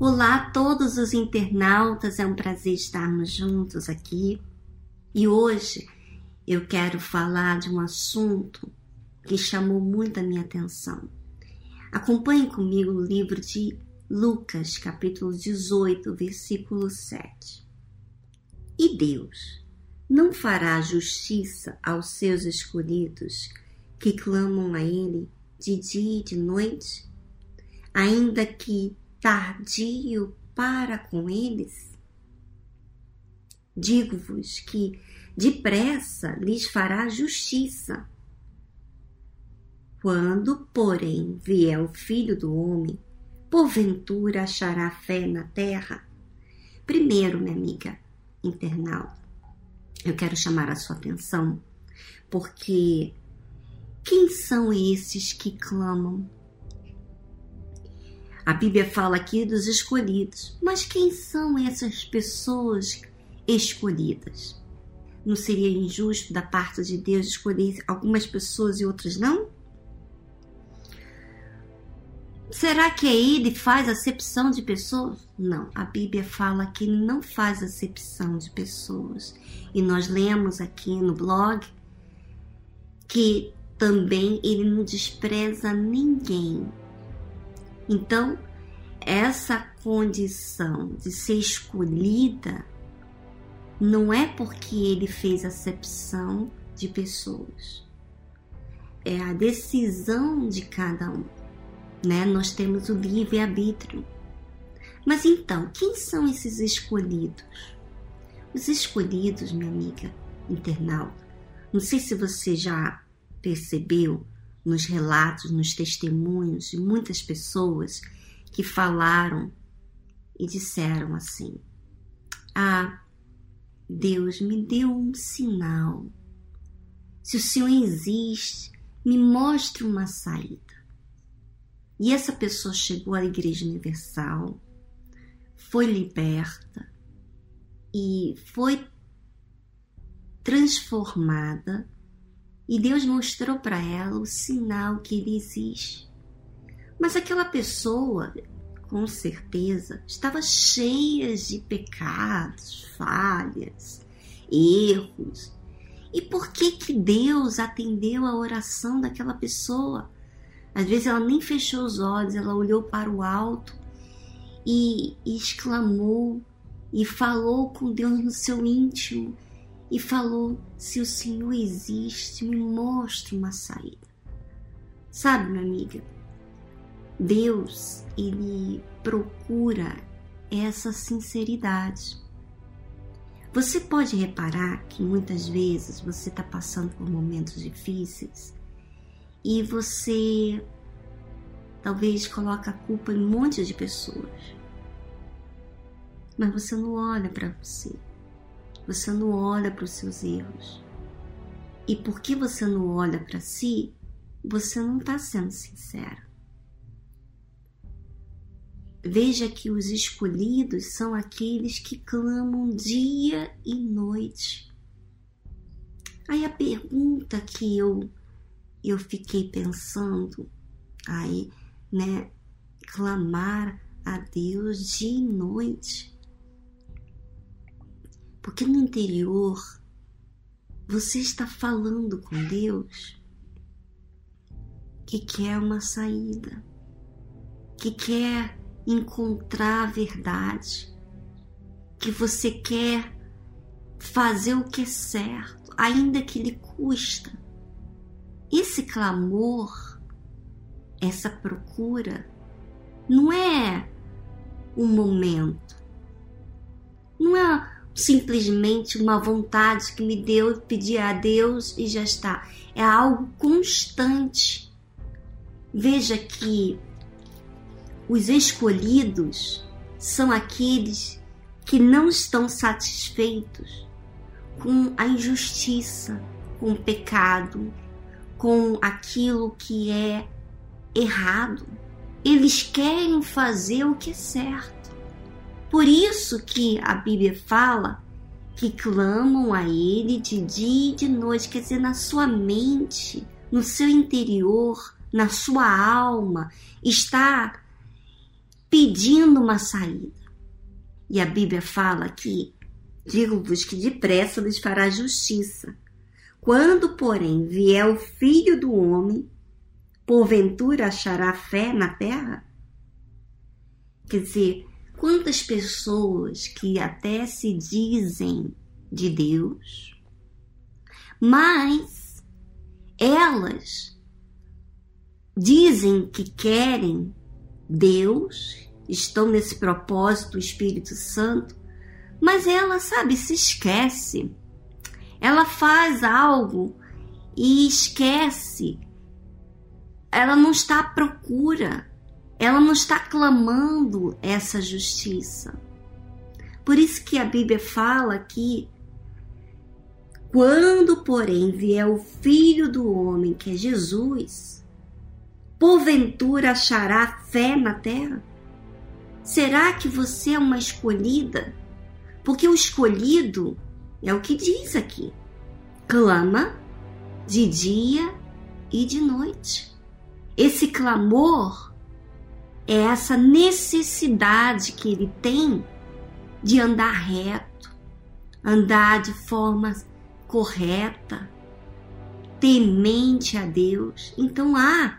Olá a todos os internautas, é um prazer estarmos juntos aqui. E hoje eu quero falar de um assunto que chamou muito a minha atenção. Acompanhe comigo o livro de Lucas, capítulo 18, versículo 7. E Deus não fará justiça aos seus escolhidos que clamam a Ele de dia e de noite, ainda que tardio para com eles? Digo-vos que depressa lhes fará justiça. Quando, porém, vier o filho do homem, porventura achará fé na terra? Primeiro, minha amiga internauta, eu quero chamar a sua atenção, porque quem são esses que clamam a Bíblia fala aqui dos escolhidos, mas quem são essas pessoas escolhidas? Não seria injusto da parte de Deus escolher algumas pessoas e outras não? Será que ele faz acepção de pessoas? Não, a Bíblia fala que ele não faz acepção de pessoas. E nós lemos aqui no blog que também ele não despreza ninguém. Então, essa condição de ser escolhida não é porque ele fez acepção de pessoas. É a decisão de cada um, né? Nós temos o livre arbítrio. Mas então, quem são esses escolhidos? Os escolhidos, minha amiga internauta, não sei se você já percebeu nos relatos, nos testemunhos de muitas pessoas que falaram e disseram assim: Ah, Deus me deu um sinal. Se o Senhor existe, me mostre uma saída. E essa pessoa chegou à Igreja Universal, foi liberta e foi transformada e Deus mostrou para ela o sinal que ele existe. Mas aquela pessoa, com certeza, estava cheia de pecados, falhas, erros. E por que que Deus atendeu a oração daquela pessoa? Às vezes ela nem fechou os olhos, ela olhou para o alto e, exclamou e falou com Deus no seu íntimo e falou: Se o Senhor existe, me mostre uma saída. Sabe, minha amiga, Deus, ele procura essa sinceridade. Você pode reparar que muitas vezes você está passando por momentos difíceis e você talvez coloca a culpa em um monte de pessoas. Mas você não olha para você. Você não olha para os seus erros. E porque você não olha para si, você não está sendo sincero. Veja que os escolhidos são aqueles que clamam dia e noite. Aí a pergunta que eu eu fiquei pensando, aí, né, clamar a Deus dia e noite. Porque no interior você está falando com Deus que quer uma saída, que quer encontrar a verdade, que você quer fazer o que é certo, ainda que lhe custa. Esse clamor, essa procura, não é um momento, não é simplesmente uma vontade que me deu pedir a Deus e já está. É algo constante. Veja que os escolhidos são aqueles que não estão satisfeitos com a injustiça, com o pecado, com aquilo que é errado. Eles querem fazer o que é certo. Por isso que a Bíblia fala que clamam a Ele de dia e de noite, quer dizer, na sua mente, no seu interior, na sua alma, está pedindo uma saída. E a Bíblia fala que digo-vos que depressa lhes fará justiça. Quando, porém, vier o filho do homem, porventura achará fé na terra? Quer dizer, quantas pessoas que até se dizem de Deus, mas elas dizem que querem Deus, estão nesse propósito do Espírito Santo, mas ela, sabe, se esquece. Ela faz algo e esquece. Ela não está à procura. Ela não está clamando essa justiça. Por isso que a Bíblia fala aqui quando, porém, vier o Filho do Homem, que é Jesus, porventura achará fé na terra? Será que você é uma escolhida? Porque o escolhido é o que diz aqui: clama de dia e de noite. Esse clamor é essa necessidade que ele tem de andar reto, andar de forma correta, temente a Deus. Então há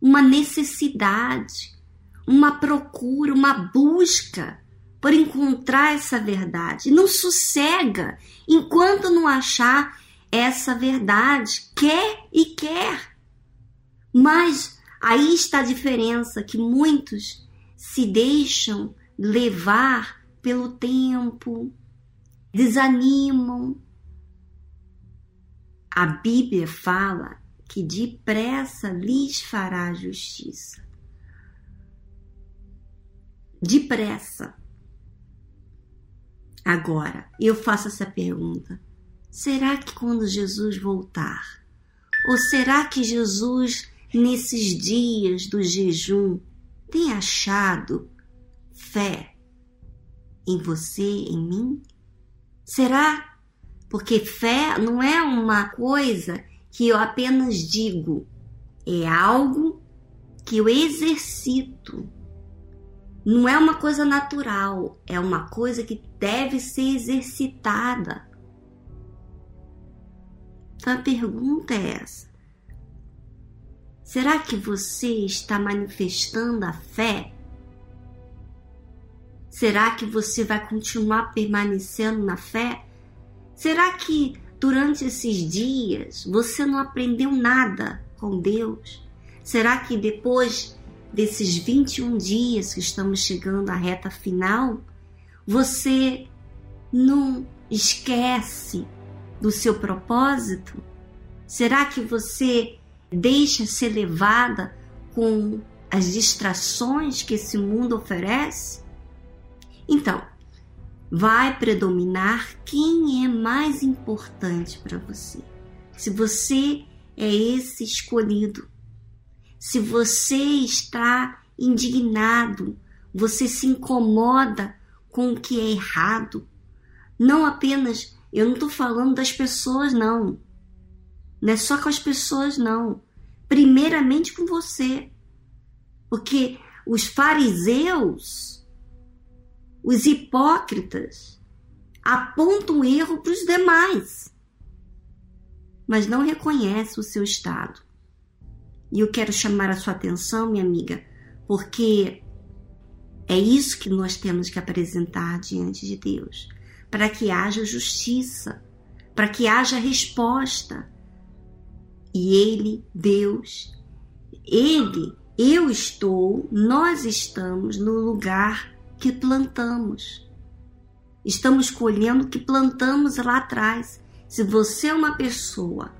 uma necessidade, uma procura, uma busca por encontrar essa verdade. Não sossega enquanto não achar essa verdade. Quer e quer. Mas aí está a diferença que muitos se deixam levar pelo tempo, desanimam, a Bíblia fala que depressa lhes fará justiça. Depressa. Agora, eu faço essa pergunta: será que quando Jesus voltar, ou será que Jesus, nesses dias do jejum, tem achado fé em você, em mim? Será porque fé não é uma coisa que eu apenas digo, é algo que eu exercito. Não é uma coisa natural, é uma coisa que deve ser exercitada. Então a pergunta é essa: será que você está manifestando a fé? Será que você vai continuar permanecendo na fé? Será que durante esses dias você não aprendeu nada com Deus? Será que depois desses 21 dias que estamos chegando à reta final, você não esquece do seu propósito? Será que você deixa ser levada com as distrações que esse mundo oferece? Então, vai predominar quem é mais importante para você. Se você é esse escolhido, se você está indignado, você se incomoda com o que é errado, não apenas, eu não estou falando das pessoas, não. Não é só com as pessoas, não. Primeiramente com você. Porque os fariseus, os hipócritas apontam erro para os demais, mas não reconhecem o seu estado. E eu quero chamar a sua atenção, minha amiga, porque é isso que nós temos que apresentar diante de Deus, para que haja justiça, para que haja resposta. E Ele, Deus, Ele, eu estou, nós estamos no lugar que plantamos. Estamos colhendo o que plantamos lá atrás. Se você é uma pessoa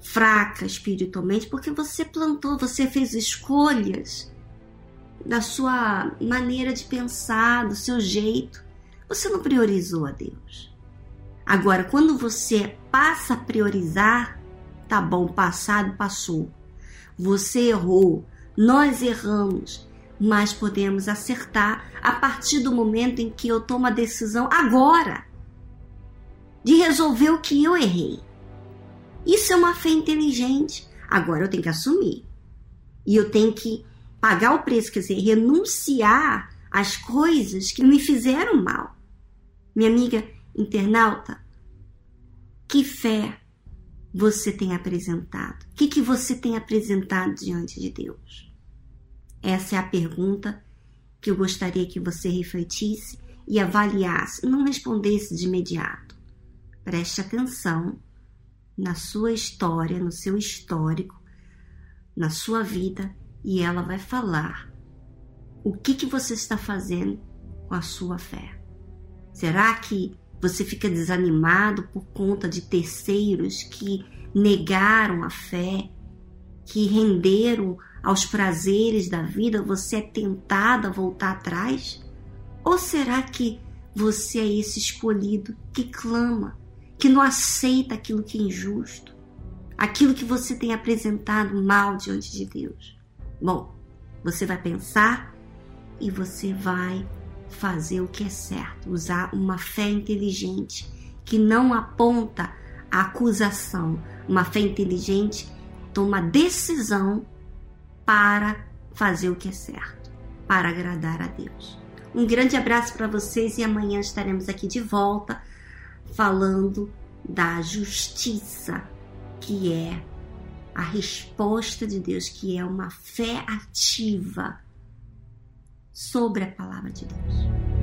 fraca espiritualmente, porque você plantou, você fez escolhas da sua maneira de pensar, do seu jeito. Você não priorizou a Deus. Agora, quando você passa a priorizar, tá bom, passado passou. Você errou, nós erramos mas podemos acertar a partir do momento em que eu tomo a decisão agora de resolver o que eu errei. Isso é uma fé inteligente. Agora eu tenho que assumir. E eu tenho que pagar o preço, quer dizer, renunciar as coisas que me fizeram mal. Minha amiga internauta, que fé você tem apresentado? O que, que você tem apresentado diante de Deus? Essa é a pergunta que eu gostaria que você refletisse e avaliasse, não respondesse de imediato. Preste atenção na sua história, no seu histórico, na sua vida e ela vai falar o que, que você está fazendo com a sua fé. Será que você fica desanimado por conta de terceiros que negaram a fé, que renderam aos prazeres da vida? Você é tentado a voltar atrás? Ou será que você é esse escolhido que clama, que não aceita aquilo que é injusto, aquilo que você tem apresentado mal diante de Deus? Bom, você vai pensar e você vai fazer o que é certo, usar uma fé inteligente que não aponta a acusação. Uma fé inteligente toma decisão para fazer o que é certo, para agradar a Deus. Um grande abraço para vocês e amanhã estaremos aqui de volta falando da justiça, que é a resposta de Deus, que é uma fé ativa sobre a palavra de Deus.